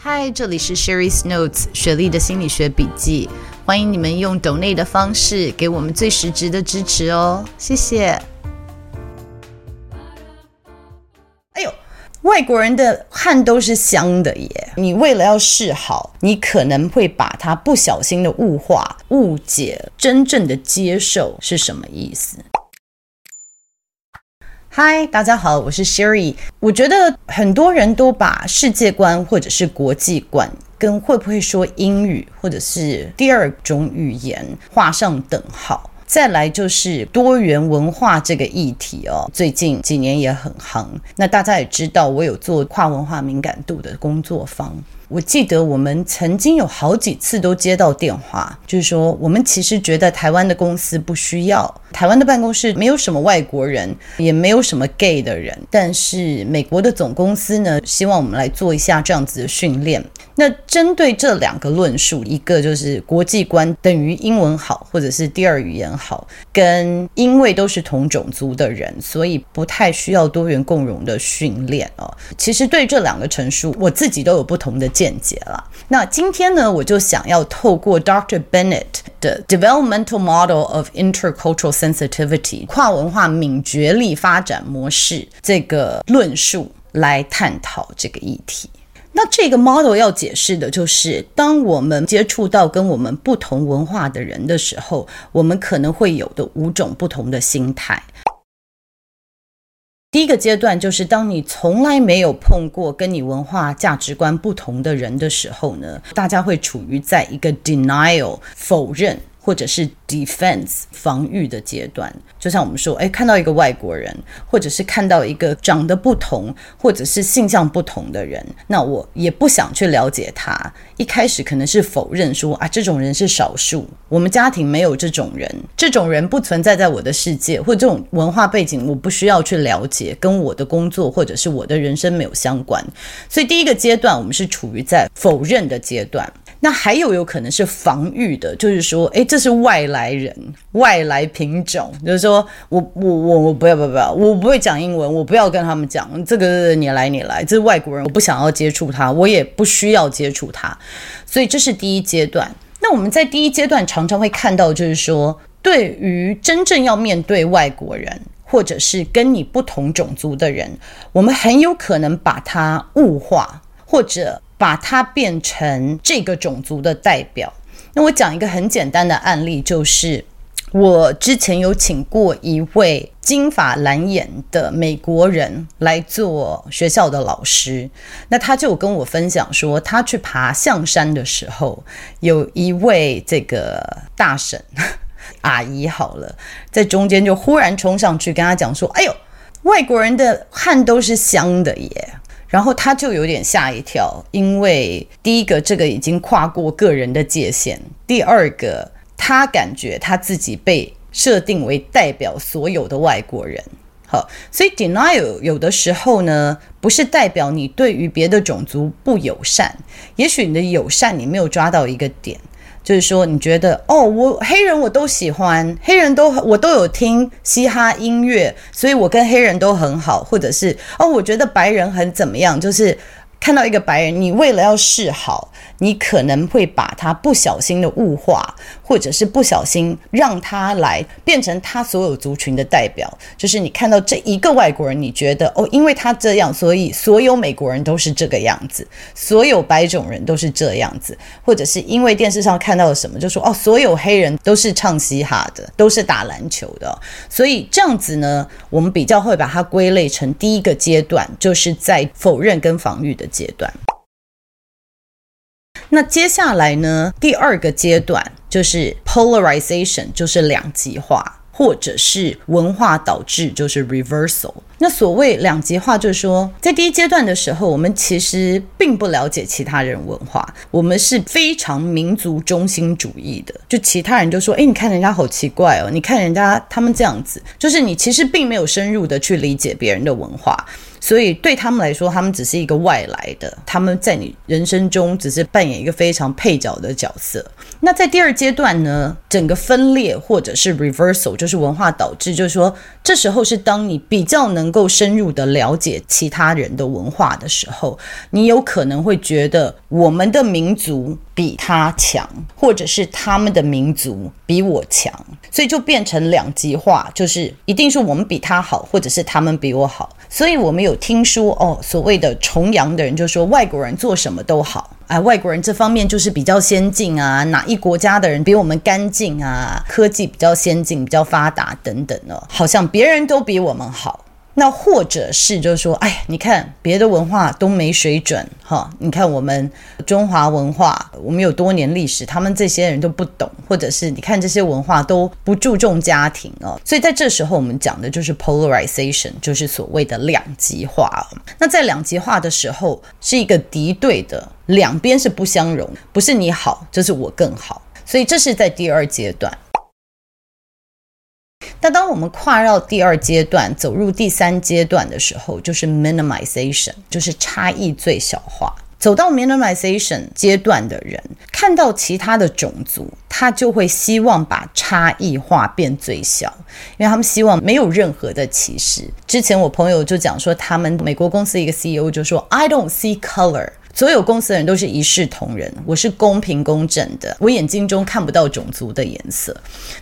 嗨，这里是 Sherry's Notes 雪莉的心理学笔记。欢迎你们用 donate 的方式给我们最实质的支持哦，谢谢。哎呦，外国人的汗都是香的耶！你为了要示好，你可能会把它不小心的物化、误解，真正的接受是什么意思？嗨，大家好，我是 Sherry。我觉得很多人都把世界观或者是国际观跟会不会说英语或者是第二种语言画上等号。再来就是多元文化这个议题哦，最近几年也很夯。那大家也知道，我有做跨文化敏感度的工作坊。我记得我们曾经有好几次都接到电话，就是说我们其实觉得台湾的公司不需要，台湾的办公室没有什么外国人，也没有什么 gay 的人，但是美国的总公司呢，希望我们来做一下这样子的训练。那针对这两个论述，一个就是国际观等于英文好，或者是第二语言好，跟因为都是同种族的人，所以不太需要多元共融的训练哦。其实对这两个陈述，我自己都有不同的。见解了。那今天呢，我就想要透过 Dr. Bennett 的 Developmental Model of Intercultural Sensitivity 跨文化敏觉力发展模式这个论述来探讨这个议题。那这个 model 要解释的就是，当我们接触到跟我们不同文化的人的时候，我们可能会有的五种不同的心态。第一个阶段就是当你从来没有碰过跟你文化价值观不同的人的时候呢，大家会处于在一个 denial 否认。或者是 defense 防御的阶段，就像我们说，哎，看到一个外国人，或者是看到一个长得不同，或者是性向不同的人，那我也不想去了解他。一开始可能是否认说啊，这种人是少数，我们家庭没有这种人，这种人不存在在我的世界，或者这种文化背景我不需要去了解，跟我的工作或者是我的人生没有相关。所以第一个阶段，我们是处于在否认的阶段。那还有有可能是防御的，就是说，诶，这是外来人，外来品种，就是说我我我我不要不要不要，我不会讲英文，我不要跟他们讲这个，你来你来，这是外国人，我不想要接触他，我也不需要接触他，所以这是第一阶段。那我们在第一阶段常常会看到，就是说，对于真正要面对外国人，或者是跟你不同种族的人，我们很有可能把他物化，或者。把它变成这个种族的代表。那我讲一个很简单的案例，就是我之前有请过一位金发蓝眼的美国人来做学校的老师。那他就跟我分享说，他去爬象山的时候，有一位这个大婶 阿姨好了，在中间就忽然冲上去跟他讲说：“哎呦，外国人的汗都是香的耶。”然后他就有点吓一跳，因为第一个这个已经跨过个人的界限，第二个他感觉他自己被设定为代表所有的外国人。好，所以 denial 有的时候呢，不是代表你对于别的种族不友善，也许你的友善你没有抓到一个点。就是说，你觉得哦，我黑人我都喜欢，黑人都我都有听嘻哈音乐，所以我跟黑人都很好，或者是哦，我觉得白人很怎么样，就是。看到一个白人，你为了要示好，你可能会把他不小心的物化，或者是不小心让他来变成他所有族群的代表。就是你看到这一个外国人，你觉得哦，因为他这样，所以所有美国人都是这个样子，所有白种人都是这样子，或者是因为电视上看到了什么，就说哦，所有黑人都是唱嘻哈的，都是打篮球的。所以这样子呢，我们比较会把它归类成第一个阶段，就是在否认跟防御的阶段。那接下来呢，第二个阶段就是 polarization，就是两极化。或者是文化导致，就是 reversal。那所谓两极化，就是说，在第一阶段的时候，我们其实并不了解其他人文化，我们是非常民族中心主义的。就其他人就说：“诶，你看人家好奇怪哦，你看人家他们这样子。”就是你其实并没有深入的去理解别人的文化。所以对他们来说，他们只是一个外来的，他们在你人生中只是扮演一个非常配角的角色。那在第二阶段呢，整个分裂或者是 reversal，就是文化导致，就是说，这时候是当你比较能够深入的了解其他人的文化的时候，你有可能会觉得我们的民族比他强，或者是他们的民族比我强，所以就变成两极化，就是一定是我们比他好，或者是他们比我好。所以我们有听说哦，所谓的崇洋的人就说外国人做什么都好，哎，外国人这方面就是比较先进啊，哪一国家的人比我们干净啊，科技比较先进、比较发达等等哦，好像别人都比我们好。那或者是就是说，哎，你看别的文化都没水准哈，你看我们中华文化，我们有多年历史，他们这些人都不懂，或者是你看这些文化都不注重家庭哦，所以在这时候我们讲的就是 polarization，就是所谓的两极化。那在两极化的时候，是一个敌对的，两边是不相容，不是你好就是我更好，所以这是在第二阶段。那当我们跨到第二阶段，走入第三阶段的时候，就是 minimization，就是差异最小化。走到 minimization 阶段的人，看到其他的种族，他就会希望把差异化变最小，因为他们希望没有任何的歧视。之前我朋友就讲说，他们美国公司一个 CEO 就说：“I don't see color。”所有公司的人都是一视同仁，我是公平公正的，我眼睛中看不到种族的颜色。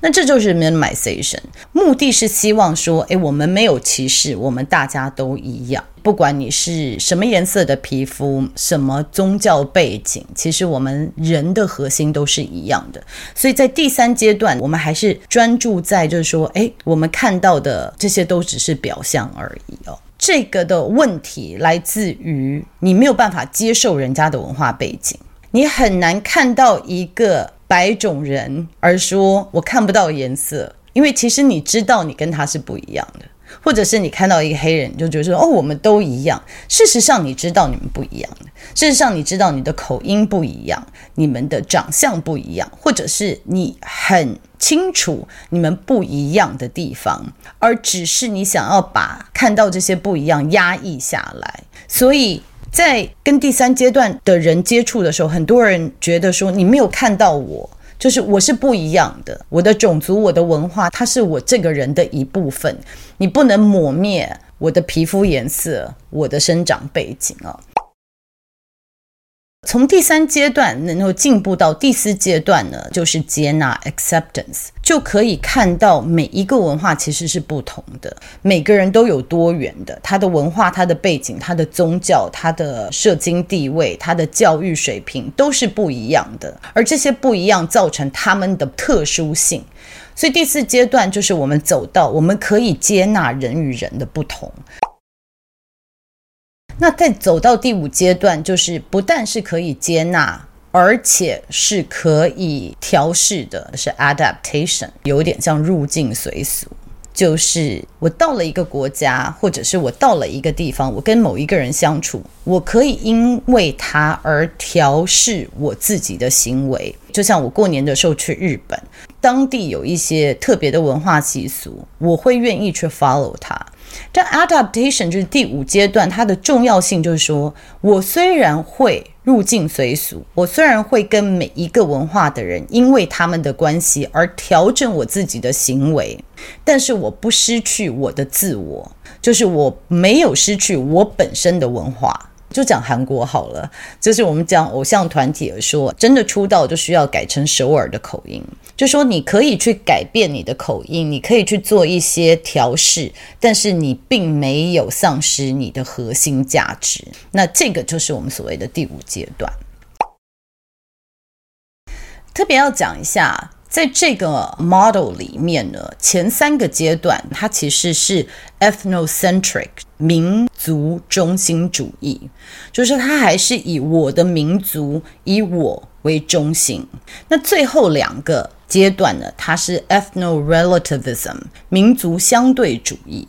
那这就是 minimization，目的是希望说，诶，我们没有歧视，我们大家都一样，不管你是什么颜色的皮肤，什么宗教背景，其实我们人的核心都是一样的。所以在第三阶段，我们还是专注在就是说，诶，我们看到的这些都只是表象而已哦。这个的问题来自于你没有办法接受人家的文化背景，你很难看到一个白种人而说我看不到颜色，因为其实你知道你跟他是不一样的。或者是你看到一个黑人，你就觉得说哦，我们都一样。事实上，你知道你们不一样。事实上，你知道你的口音不一样，你们的长相不一样，或者是你很清楚你们不一样的地方，而只是你想要把看到这些不一样压抑下来。所以在跟第三阶段的人接触的时候，很多人觉得说你没有看到我。就是我是不一样的，我的种族、我的文化，它是我这个人的一部分，你不能抹灭我的皮肤颜色、我的生长背景啊。从第三阶段能够进步到第四阶段呢，就是接纳 （acceptance），就可以看到每一个文化其实是不同的，每个人都有多元的，他的文化、他的背景、他的宗教、他的社经地位、他的教育水平都是不一样的，而这些不一样造成他们的特殊性。所以第四阶段就是我们走到我们可以接纳人与人的不同。那再走到第五阶段，就是不但是可以接纳，而且是可以调试的，是 adaptation，有点像入境随俗。就是我到了一个国家，或者是我到了一个地方，我跟某一个人相处，我可以因为他而调试我自己的行为。就像我过年的时候去日本，当地有一些特别的文化习俗，我会愿意去 follow 他。这 adaptation 就是第五阶段，它的重要性就是说，我虽然会入境随俗，我虽然会跟每一个文化的人，因为他们的关系而调整我自己的行为，但是我不失去我的自我，就是我没有失去我本身的文化。就讲韩国好了，就是我们讲偶像团体而说，真的出道就需要改成首尔的口音。就说你可以去改变你的口音，你可以去做一些调试，但是你并没有丧失你的核心价值。那这个就是我们所谓的第五阶段。特别要讲一下。在这个 model 里面呢，前三个阶段它其实是 ethnocentric 民族中心主义，就是它还是以我的民族以我为中心。那最后两个阶段呢，它是 ethno-relativism 民族相对主义。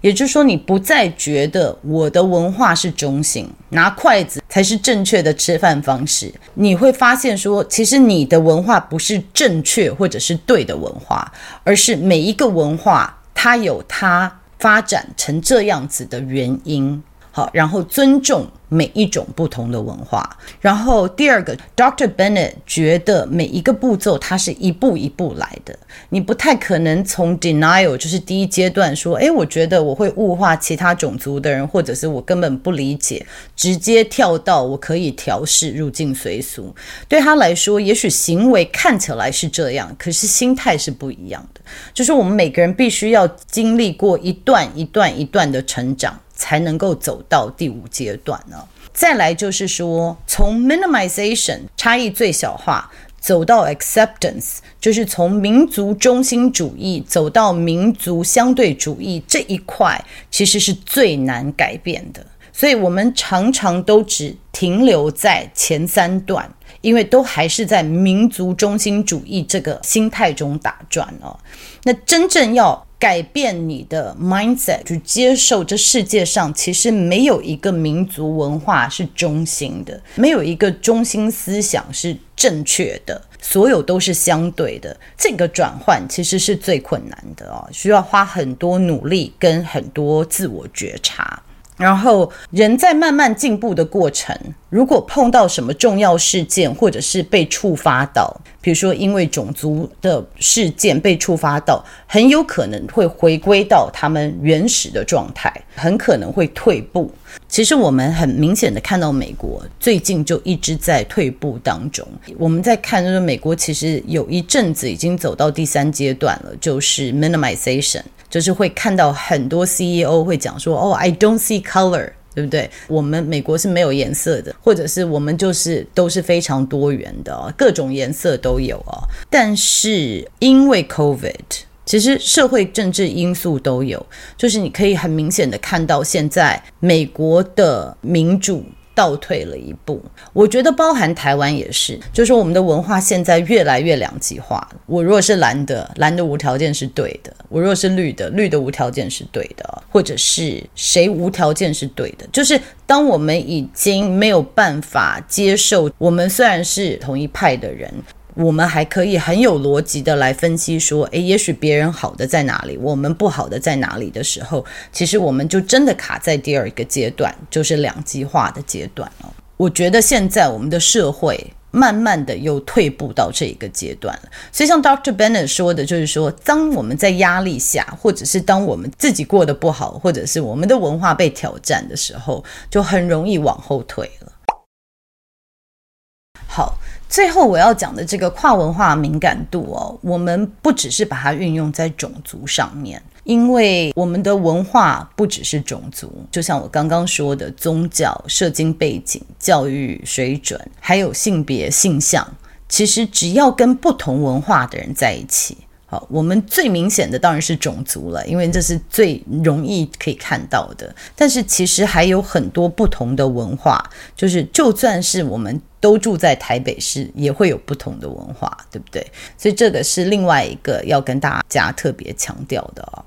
也就是说，你不再觉得我的文化是中性，拿筷子才是正确的吃饭方式。你会发现说，其实你的文化不是正确或者是对的文化，而是每一个文化它有它发展成这样子的原因。好，然后尊重每一种不同的文化。然后第二个，Doctor Bennett 觉得每一个步骤它是一步一步来的，你不太可能从 denial 就是第一阶段说，诶，我觉得我会物化其他种族的人，或者是我根本不理解，直接跳到我可以调试入境随俗。对他来说，也许行为看起来是这样，可是心态是不一样的。就是我们每个人必须要经历过一段一段一段的成长。才能够走到第五阶段呢。再来就是说，从 minimization 差异最小化走到 acceptance，就是从民族中心主义走到民族相对主义这一块，其实是最难改变的。所以我们常常都只停留在前三段，因为都还是在民族中心主义这个心态中打转哦。那真正要改变你的 mindset，去接受这世界上其实没有一个民族文化是中心的，没有一个中心思想是正确的，所有都是相对的。这个转换其实是最困难的哦，需要花很多努力跟很多自我觉察。然后人在慢慢进步的过程，如果碰到什么重要事件，或者是被触发到，比如说因为种族的事件被触发到，很有可能会回归到他们原始的状态，很可能会退步。其实我们很明显的看到，美国最近就一直在退步当中。我们在看，就是美国其实有一阵子已经走到第三阶段了，就是 minimization。就是会看到很多 CEO 会讲说，哦，I don't see color，对不对？我们美国是没有颜色的，或者是我们就是都是非常多元的，各种颜色都有哦。但是因为 COVID，其实社会政治因素都有，就是你可以很明显的看到现在美国的民主。倒退了一步，我觉得包含台湾也是，就是我们的文化现在越来越两极化。我如果是蓝的，蓝的无条件是对的；我若是绿的，绿的无条件是对的，或者是谁无条件是对的。就是当我们已经没有办法接受，我们虽然是同一派的人。我们还可以很有逻辑的来分析说，诶，也许别人好的在哪里，我们不好的在哪里的时候，其实我们就真的卡在第二个阶段，就是两极化的阶段了。我觉得现在我们的社会慢慢的又退步到这一个阶段了。所以像 Doctor Bennett 说的，就是说，当我们在压力下，或者是当我们自己过得不好，或者是我们的文化被挑战的时候，就很容易往后退。好。最后我要讲的这个跨文化敏感度哦，我们不只是把它运用在种族上面，因为我们的文化不只是种族，就像我刚刚说的，宗教、社经背景、教育水准，还有性别、性向，其实只要跟不同文化的人在一起。好，我们最明显的当然是种族了，因为这是最容易可以看到的。但是其实还有很多不同的文化，就是就算是我们都住在台北市，也会有不同的文化，对不对？所以这个是另外一个要跟大家特别强调的哦。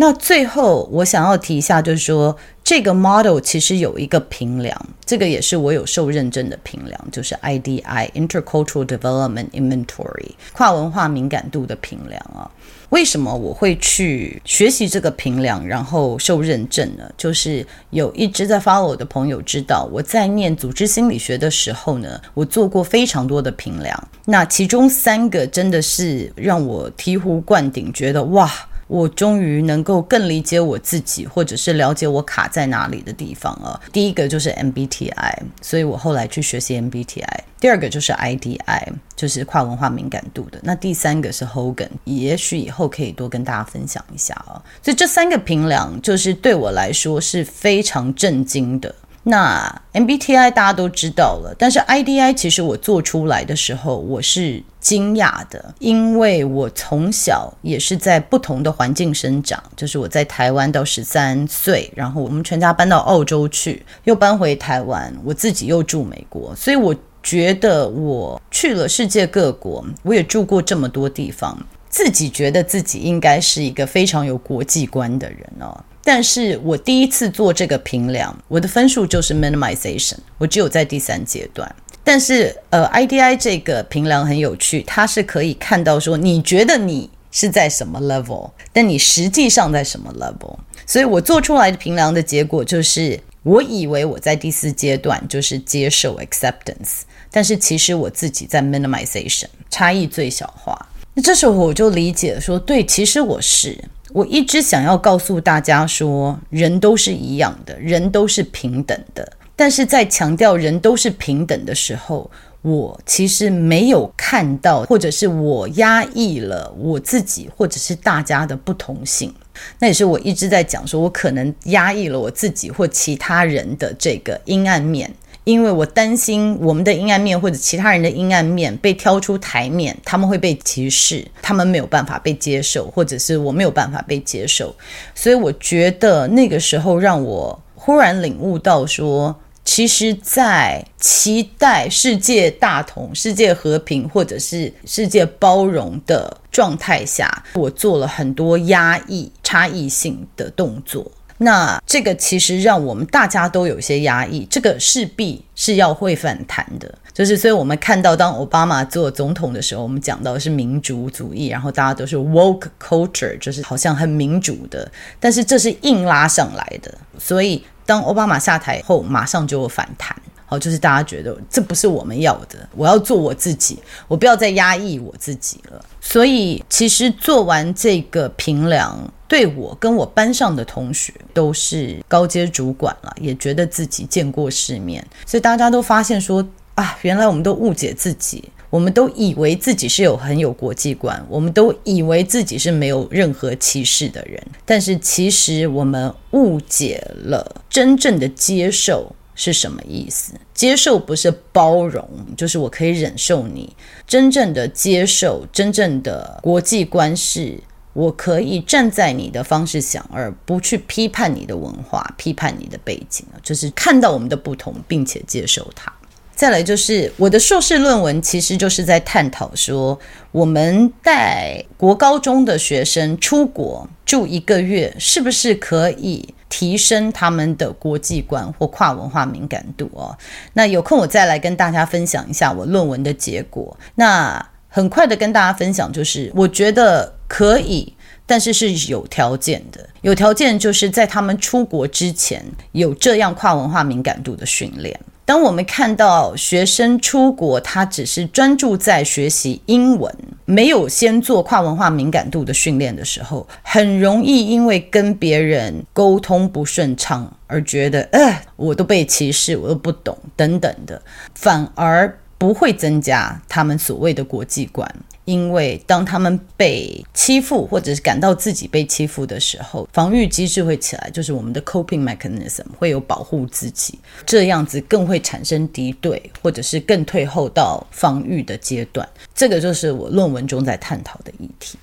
那最后我想要提一下，就是说这个 model 其实有一个评量，这个也是我有受认证的评量，就是 IDI Intercultural Development Inventory 跨文化敏感度的评量啊。为什么我会去学习这个评量，然后受认证呢？就是有一直在 follow 我的朋友知道，我在念组织心理学的时候呢，我做过非常多的评量，那其中三个真的是让我醍醐灌顶，觉得哇。我终于能够更理解我自己，或者是了解我卡在哪里的地方了。第一个就是 MBTI，所以我后来去学习 MBTI。第二个就是 IDI，就是跨文化敏感度的。那第三个是 Hogan，也许以后可以多跟大家分享一下啊。所以这三个评量，就是对我来说是非常震惊的。那 MBTI 大家都知道了，但是 IDI 其实我做出来的时候，我是惊讶的，因为我从小也是在不同的环境生长，就是我在台湾到十三岁，然后我们全家搬到澳洲去，又搬回台湾，我自己又住美国，所以我觉得我去了世界各国，我也住过这么多地方，自己觉得自己应该是一个非常有国际观的人哦。但是我第一次做这个评量，我的分数就是 minimization，我只有在第三阶段。但是呃，IDI 这个评量很有趣，它是可以看到说你觉得你是在什么 level，但你实际上在什么 level。所以我做出来的评量的结果就是，我以为我在第四阶段就是接受 acceptance，但是其实我自己在 minimization，差异最小化。那这时候我就理解说，对，其实我是。我一直想要告诉大家说，人都是一样的，人都是平等的。但是在强调人都是平等的时候，我其实没有看到，或者是我压抑了我自己，或者是大家的不同性。那也是我一直在讲说，我可能压抑了我自己或其他人的这个阴暗面。因为我担心我们的阴暗面或者其他人的阴暗面被挑出台面，他们会被歧视，他们没有办法被接受，或者是我没有办法被接受，所以我觉得那个时候让我忽然领悟到说，其实，在期待世界大同、世界和平或者是世界包容的状态下，我做了很多压抑差异性的动作。那这个其实让我们大家都有些压抑，这个势必是要会反弹的。就是所以我们看到，当奥巴马做总统的时候，我们讲到的是民主主义，然后大家都是 woke culture，就是好像很民主的，但是这是硬拉上来的。所以当奥巴马下台后，马上就有反弹。好，就是大家觉得这不是我们要的，我要做我自己，我不要再压抑我自己了。所以其实做完这个评量。对我跟我班上的同学都是高阶主管了，也觉得自己见过世面，所以大家都发现说啊，原来我们都误解自己，我们都以为自己是有很有国际观，我们都以为自己是没有任何歧视的人，但是其实我们误解了真正的接受是什么意思。接受不是包容，就是我可以忍受你。真正的接受，真正的国际观是。我可以站在你的方式想，而不去批判你的文化、批判你的背景，就是看到我们的不同，并且接受它。再来就是我的硕士论文，其实就是在探讨说，我们带国高中的学生出国住一个月，是不是可以提升他们的国际观或跨文化敏感度哦？那有空我再来跟大家分享一下我论文的结果。那很快的跟大家分享，就是我觉得。可以，但是是有条件的。有条件就是在他们出国之前有这样跨文化敏感度的训练。当我们看到学生出国，他只是专注在学习英文，没有先做跨文化敏感度的训练的时候，很容易因为跟别人沟通不顺畅而觉得，呃，我都被歧视，我都不懂等等的，反而不会增加他们所谓的国际观。因为当他们被欺负，或者是感到自己被欺负的时候，防御机制会起来，就是我们的 coping mechanism 会有保护自己，这样子更会产生敌对，或者是更退后到防御的阶段。这个就是我论文中在探讨的议题。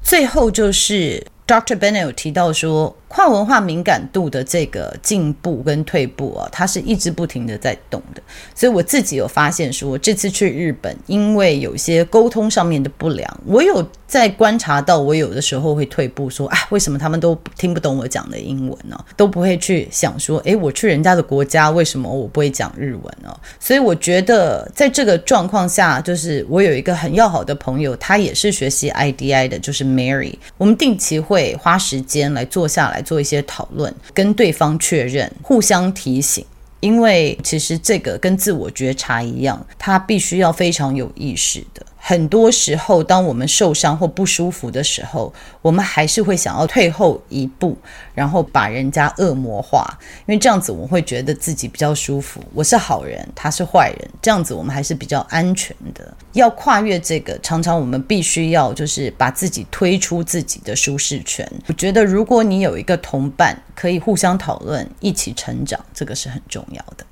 最后就是 Dr. Bennett 有提到说，跨文化敏感度的这个进步跟退步啊，它是一直不停的在动的。所以我自己有发现说，这次去日本，因为有些沟通上面的不良，我有在观察到，我有的时候会退步，说啊，为什么他们都听不懂我讲的英文呢？都不会去想说，诶，我去人家的国家，为什么我不会讲日文呢？所以我觉得在这个状况下，就是我有一个很要好的朋友，他也是学习 IDI 的，就是 Mary，我们定期会会花时间来坐下来。做一些讨论，跟对方确认，互相提醒，因为其实这个跟自我觉察一样，他必须要非常有意识的。很多时候，当我们受伤或不舒服的时候，我们还是会想要退后一步，然后把人家恶魔化，因为这样子我们会觉得自己比较舒服。我是好人，他是坏人，这样子我们还是比较安全的。要跨越这个，常常我们必须要就是把自己推出自己的舒适圈。我觉得，如果你有一个同伴，可以互相讨论，一起成长，这个是很重要的。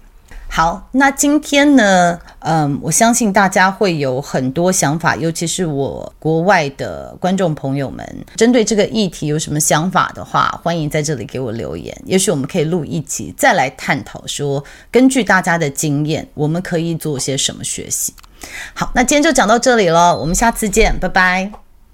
好，那今天呢，嗯，我相信大家会有很多想法，尤其是我国外的观众朋友们，针对这个议题有什么想法的话，欢迎在这里给我留言。也许我们可以录一集，再来探讨说，根据大家的经验，我们可以做些什么学习。好，那今天就讲到这里了，我们下次见，拜拜。